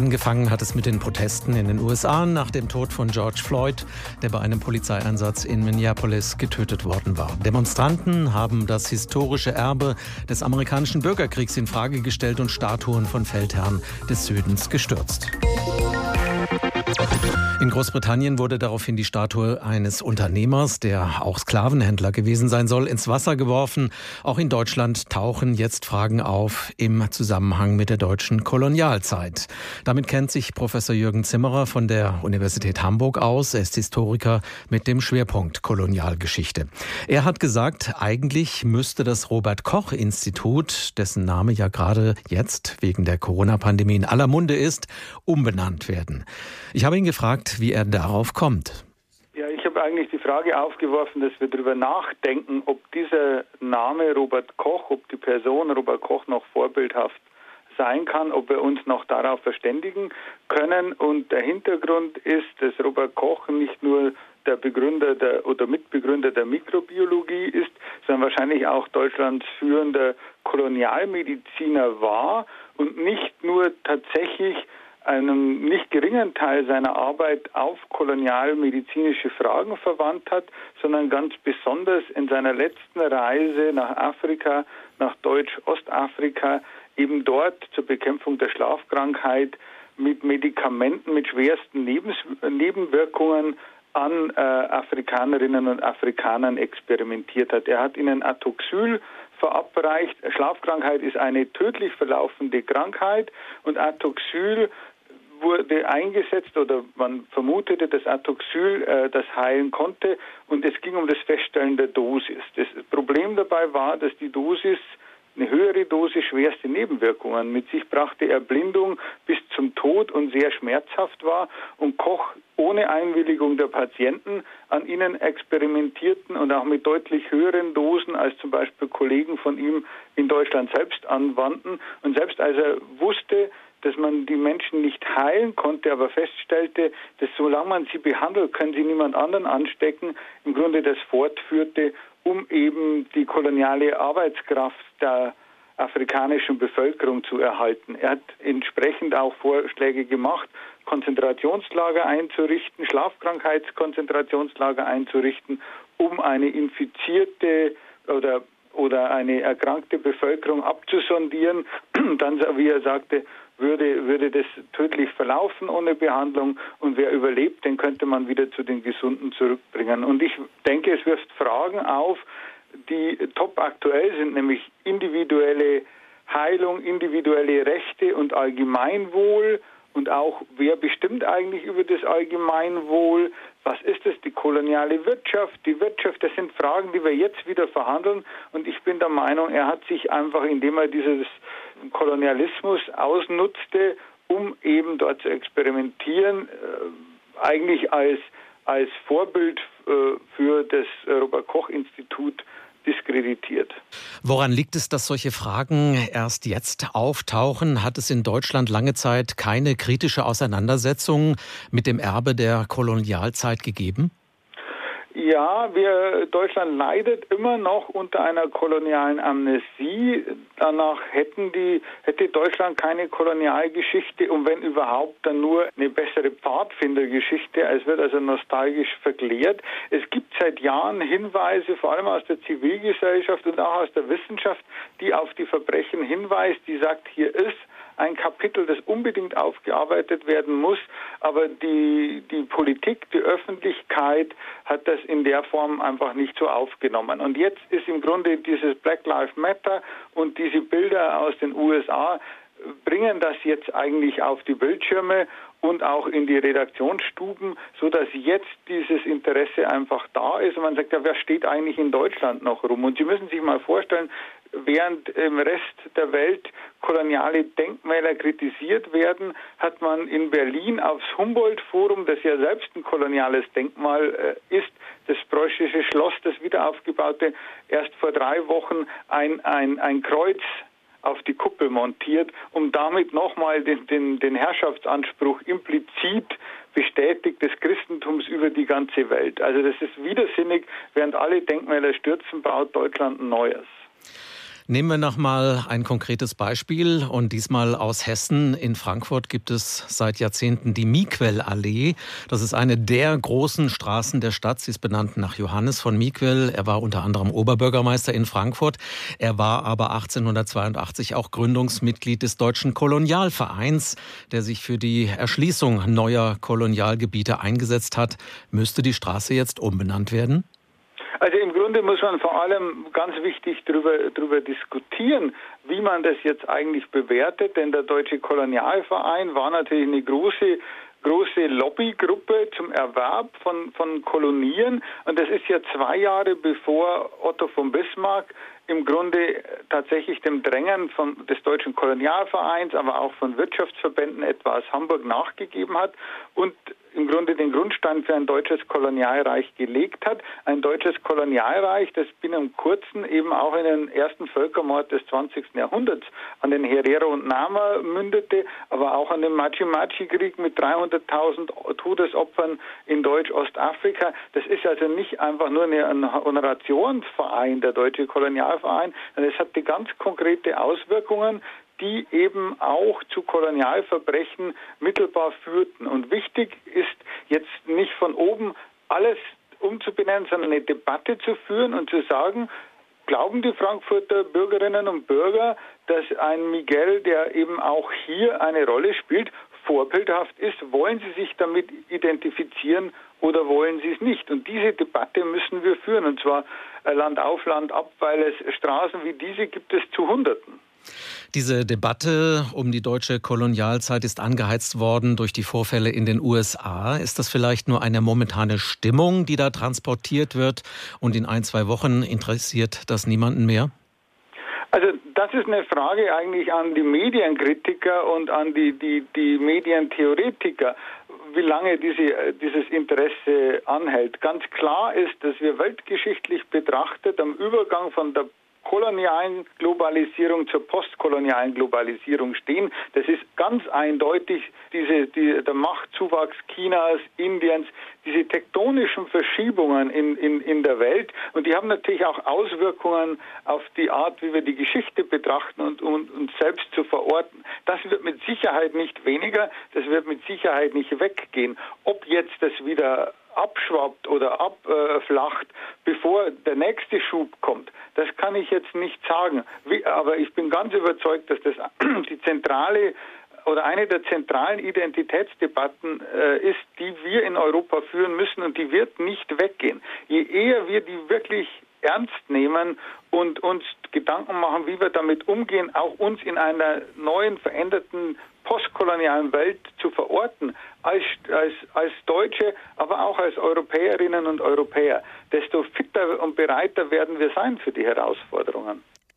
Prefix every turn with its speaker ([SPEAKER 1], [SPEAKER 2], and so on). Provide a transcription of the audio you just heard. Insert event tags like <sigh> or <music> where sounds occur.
[SPEAKER 1] Angefangen hat es mit den Protesten in den USA nach dem Tod von George Floyd, der bei einem Polizeieinsatz in Minneapolis getötet worden war. Demonstranten haben das historische Erbe des amerikanischen Bürgerkriegs in Frage gestellt und Statuen von Feldherren des Südens gestürzt. In Großbritannien wurde daraufhin die Statue eines Unternehmers, der auch Sklavenhändler gewesen sein soll, ins Wasser geworfen. Auch in Deutschland tauchen jetzt Fragen auf im Zusammenhang mit der deutschen Kolonialzeit. Damit kennt sich Professor Jürgen Zimmerer von der Universität Hamburg aus. Er ist Historiker mit dem Schwerpunkt Kolonialgeschichte. Er hat gesagt, eigentlich müsste das Robert Koch Institut, dessen Name ja gerade jetzt wegen der Corona-Pandemie in aller Munde ist, umbenannt werden. Ich habe ihn gefragt, wie er darauf kommt.
[SPEAKER 2] Ja, ich habe eigentlich die Frage aufgeworfen, dass wir darüber nachdenken, ob dieser Name Robert Koch, ob die Person Robert Koch noch vorbildhaft sein kann, ob wir uns noch darauf verständigen können. Und der Hintergrund ist, dass Robert Koch nicht nur der Begründer der, oder Mitbegründer der Mikrobiologie ist, sondern wahrscheinlich auch Deutschlands führender Kolonialmediziner war und nicht nur tatsächlich einem nicht geringen Teil seiner Arbeit auf kolonialmedizinische Fragen verwandt hat, sondern ganz besonders in seiner letzten Reise nach Afrika, nach Deutsch-Ostafrika, eben dort zur Bekämpfung der Schlafkrankheit mit Medikamenten, mit schwersten Nebenwirkungen an äh, Afrikanerinnen und Afrikanern experimentiert hat. Er hat ihnen Atoxyl verabreicht. Schlafkrankheit ist eine tödlich verlaufende Krankheit und Atoxyl wurde eingesetzt oder man vermutete, dass Atoxyl äh, das heilen konnte und es ging um das Feststellen der Dosis. Das Problem dabei war, dass die Dosis eine höhere Dosis schwerste Nebenwirkungen mit sich brachte, Erblindung bis zum Tod und sehr schmerzhaft war und Koch ohne Einwilligung der Patienten an ihnen experimentierten und auch mit deutlich höheren Dosen als zum Beispiel Kollegen von ihm in Deutschland selbst anwandten. Und selbst als er wusste, dass man die Menschen nicht heilen konnte, aber feststellte, dass solange man sie behandelt, können sie niemand anderen anstecken, im Grunde das fortführte, um eben die koloniale Arbeitskraft der afrikanischen Bevölkerung zu erhalten. Er hat entsprechend auch Vorschläge gemacht, Konzentrationslager einzurichten, Schlafkrankheitskonzentrationslager einzurichten, um eine infizierte oder oder eine erkrankte Bevölkerung abzusondieren, <clears throat> dann, wie er sagte, würde, würde das tödlich verlaufen ohne Behandlung. Und wer überlebt, den könnte man wieder zu den Gesunden zurückbringen. Und ich denke, es wirft Fragen auf, die top aktuell sind, nämlich individuelle Heilung, individuelle Rechte und Allgemeinwohl und auch, wer bestimmt eigentlich über das Allgemeinwohl? Was ist es, die koloniale Wirtschaft? Die Wirtschaft, das sind Fragen, die wir jetzt wieder verhandeln. Und ich bin der Meinung, er hat sich einfach, indem er dieses Kolonialismus ausnutzte, um eben dort zu experimentieren, äh, eigentlich als, als Vorbild äh, für das Robert Koch Institut diskreditiert.
[SPEAKER 1] Woran liegt es, dass solche Fragen erst jetzt auftauchen? Hat es in Deutschland lange Zeit keine kritische Auseinandersetzung mit dem Erbe der Kolonialzeit gegeben?
[SPEAKER 2] Ja, wir, Deutschland leidet immer noch unter einer kolonialen Amnesie. Danach hätten die, hätte Deutschland keine Kolonialgeschichte und wenn überhaupt, dann nur eine bessere Pfadfindergeschichte. Es wird also nostalgisch verklärt. Es gibt seit Jahren Hinweise, vor allem aus der Zivilgesellschaft und auch aus der Wissenschaft, die auf die Verbrechen hinweist, die sagt, hier ist ein Kapitel, das unbedingt aufgearbeitet werden muss, aber die, die Politik, die Öffentlichkeit hat das in der Form einfach nicht so aufgenommen. Und jetzt ist im Grunde dieses Black Lives Matter und diese Bilder aus den USA bringen das jetzt eigentlich auf die Bildschirme und auch in die Redaktionsstuben, so dass jetzt dieses Interesse einfach da ist und man sagt, ja, wer steht eigentlich in Deutschland noch rum? Und Sie müssen sich mal vorstellen, während im Rest der Welt koloniale Denkmäler kritisiert werden, hat man in Berlin aufs Humboldt-Forum, das ja selbst ein koloniales Denkmal äh, ist, das preußische Schloss, das wiederaufgebaute, erst vor drei Wochen ein, ein, ein Kreuz auf die Kuppel montiert, um damit nochmal den, den, den Herrschaftsanspruch implizit bestätigt des Christentums über die ganze Welt. Also das ist widersinnig, während alle Denkmäler stürzen, baut Deutschland ein neues.
[SPEAKER 1] Nehmen wir noch mal ein konkretes Beispiel und diesmal aus Hessen. In Frankfurt gibt es seit Jahrzehnten die Miquel-Allee. Das ist eine der großen Straßen der Stadt. Sie ist benannt nach Johannes von Miquel. Er war unter anderem Oberbürgermeister in Frankfurt. Er war aber 1882 auch Gründungsmitglied des Deutschen Kolonialvereins, der sich für die Erschließung neuer Kolonialgebiete eingesetzt hat. Müsste die Straße jetzt umbenannt werden?
[SPEAKER 2] Also im Grunde muss man vor allem ganz wichtig darüber, darüber diskutieren, wie man das jetzt eigentlich bewertet, denn der Deutsche Kolonialverein war natürlich eine große große Lobbygruppe zum Erwerb von, von Kolonien. Und das ist ja zwei Jahre bevor Otto von Bismarck im Grunde tatsächlich dem Drängen von, des Deutschen Kolonialvereins, aber auch von Wirtschaftsverbänden etwa aus Hamburg nachgegeben hat und im Grunde den Grundstein für ein deutsches Kolonialreich gelegt hat. Ein deutsches Kolonialreich, das binnen kurzem eben auch in den ersten Völkermord des 20. Jahrhunderts an den Herero und Nama mündete, aber auch an den Machi-Machi-Krieg mit 300.000 Todesopfern in Deutsch-Ostafrika. Das ist also nicht einfach nur ein Honorationsverein, der Deutsche Kolonialverein, sondern es hat die ganz konkrete Auswirkungen die eben auch zu Kolonialverbrechen mittelbar führten. Und wichtig ist jetzt nicht von oben alles umzubenennen, sondern eine Debatte zu führen und zu sagen, glauben die Frankfurter Bürgerinnen und Bürger, dass ein Miguel, der eben auch hier eine Rolle spielt, vorbildhaft ist? Wollen Sie sich damit identifizieren oder wollen Sie es nicht? Und diese Debatte müssen wir führen, und zwar Land auf, Land ab, weil es Straßen wie diese gibt es zu Hunderten.
[SPEAKER 1] Diese Debatte um die deutsche Kolonialzeit ist angeheizt worden durch die Vorfälle in den USA. Ist das vielleicht nur eine momentane Stimmung, die da transportiert wird und in ein, zwei Wochen interessiert das niemanden mehr?
[SPEAKER 2] Also das ist eine Frage eigentlich an die Medienkritiker und an die, die, die Medientheoretiker, wie lange diese, dieses Interesse anhält. Ganz klar ist, dass wir weltgeschichtlich betrachtet am Übergang von der kolonialen Globalisierung zur postkolonialen Globalisierung stehen. Das ist ganz eindeutig diese, die, der Machtzuwachs Chinas, Indiens, diese tektonischen Verschiebungen in, in, in der Welt. Und die haben natürlich auch Auswirkungen auf die Art, wie wir die Geschichte betrachten und, und uns selbst zu verorten. Das wird mit Sicherheit nicht weniger, das wird mit Sicherheit nicht weggehen. Ob jetzt das wieder abschwappt oder abflacht, bevor der nächste Schub kommt, das kann ich jetzt nicht sagen. Aber ich bin ganz überzeugt, dass das <clears throat> die zentrale oder eine der zentralen Identitätsdebatten äh, ist, die wir in Europa führen müssen und die wird nicht weggehen. Je eher wir die wirklich ernst nehmen und uns Gedanken machen, wie wir damit umgehen, auch uns in einer neuen, veränderten postkolonialen Welt zu verorten, als, als, als Deutsche, aber auch als Europäerinnen und Europäer, desto fitter und bereiter werden wir sein für die Herausforderungen.